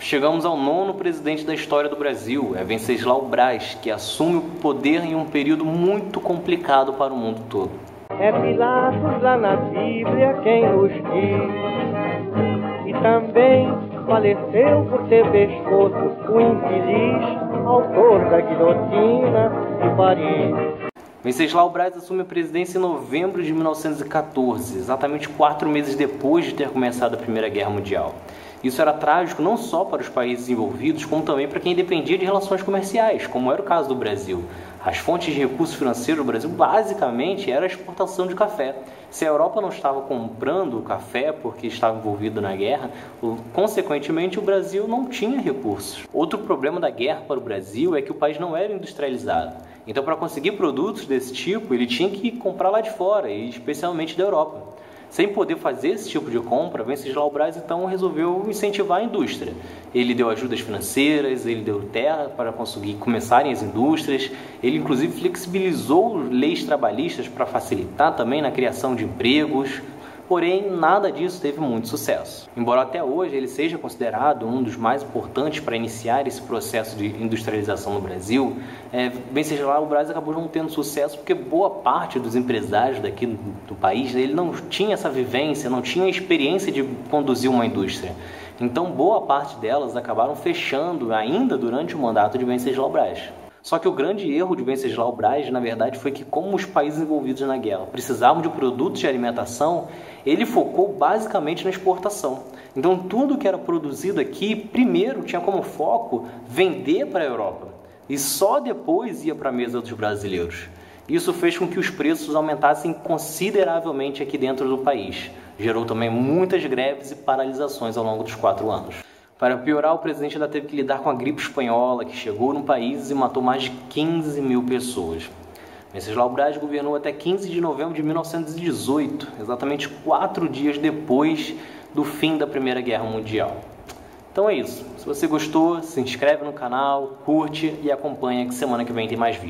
Chegamos ao nono presidente da história do Brasil, é Venceslau Braz, que assume o poder em um período muito complicado para o mundo todo. É Pilatos lá na Bíblia quem nos diz, e também faleceu por ter pescoço o infeliz autor da guilhotina de Paris. Venceslau Braz assume a presidência em novembro de 1914, exatamente quatro meses depois de ter começado a Primeira Guerra Mundial. Isso era trágico não só para os países envolvidos, como também para quem dependia de relações comerciais, como era o caso do Brasil. As fontes de recursos financeiros do Brasil basicamente era a exportação de café. Se a Europa não estava comprando café porque estava envolvido na guerra, consequentemente o Brasil não tinha recursos. Outro problema da guerra para o Brasil é que o país não era industrializado. Então, para conseguir produtos desse tipo, ele tinha que comprar lá de fora, e especialmente da Europa. Sem poder fazer esse tipo de compra, Venceslau Braz então resolveu incentivar a indústria. Ele deu ajudas financeiras, ele deu terra para conseguir começarem as indústrias, ele inclusive flexibilizou leis trabalhistas para facilitar também na criação de empregos, porém nada disso teve muito sucesso. Embora até hoje ele seja considerado um dos mais importantes para iniciar esse processo de industrialização no Brasil, é, bem seja lá, o Brasil acabou não tendo sucesso porque boa parte dos empresários daqui do, do país ele não tinha essa vivência, não tinha experiência de conduzir uma indústria. Então, boa parte delas acabaram fechando ainda durante o mandato de Venceslau Braz. Só que o grande erro de Venceslau Braz, na verdade, foi que como os países envolvidos na guerra precisavam de produtos de alimentação, ele focou basicamente na exportação. Então tudo que era produzido aqui, primeiro tinha como foco vender para a Europa e só depois ia para a mesa dos brasileiros. Isso fez com que os preços aumentassem consideravelmente aqui dentro do país. Gerou também muitas greves e paralisações ao longo dos quatro anos. Para piorar, o presidente ainda teve que lidar com a gripe espanhola, que chegou no país e matou mais de 15 mil pessoas. Venceslau Braz governou até 15 de novembro de 1918, exatamente quatro dias depois do fim da Primeira Guerra Mundial. Então é isso. Se você gostou, se inscreve no canal, curte e acompanha que semana que vem tem mais vídeo.